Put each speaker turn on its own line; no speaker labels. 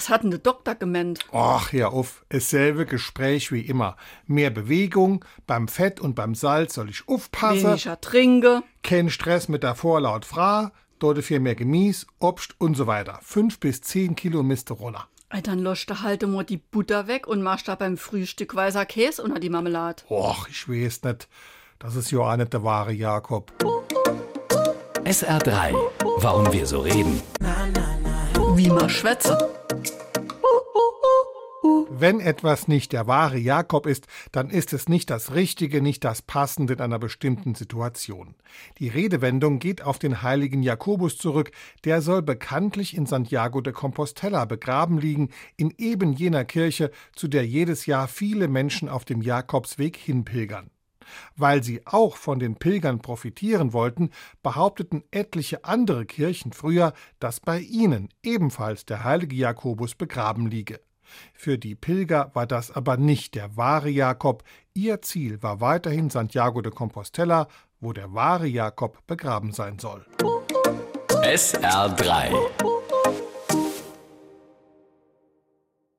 Was hat denn der Doktor gemeint?
Ach, ja, auf, dasselbe Gespräch wie immer. Mehr Bewegung, beim Fett und beim Salz soll ich aufpassen.
Weniger trinke.
Kein Stress mit der Vorlaut Fra, dort viel mehr Gemüse, Obst und so weiter. Fünf bis zehn Kilo Miste.
Ey, dann löscht du halt mal die Butter weg und machst da beim Frühstück weißer Käse unter die Marmelade.
Och, ich weiß nicht. Das ist ja auch nicht der wahre Jakob.
SR3. Warum wir so reden.
Wie man schwätze.
Wenn etwas nicht der wahre Jakob ist, dann ist es nicht das Richtige, nicht das Passende in einer bestimmten Situation. Die Redewendung geht auf den heiligen Jakobus zurück, der soll bekanntlich in Santiago de Compostela begraben liegen, in eben jener Kirche, zu der jedes Jahr viele Menschen auf dem Jakobsweg hinpilgern. Weil sie auch von den Pilgern profitieren wollten, behaupteten etliche andere Kirchen früher, dass bei ihnen ebenfalls der heilige Jakobus begraben liege. Für die Pilger war das aber nicht der wahre Jakob, ihr Ziel war weiterhin Santiago de Compostela, wo der wahre Jakob begraben sein soll.
SR3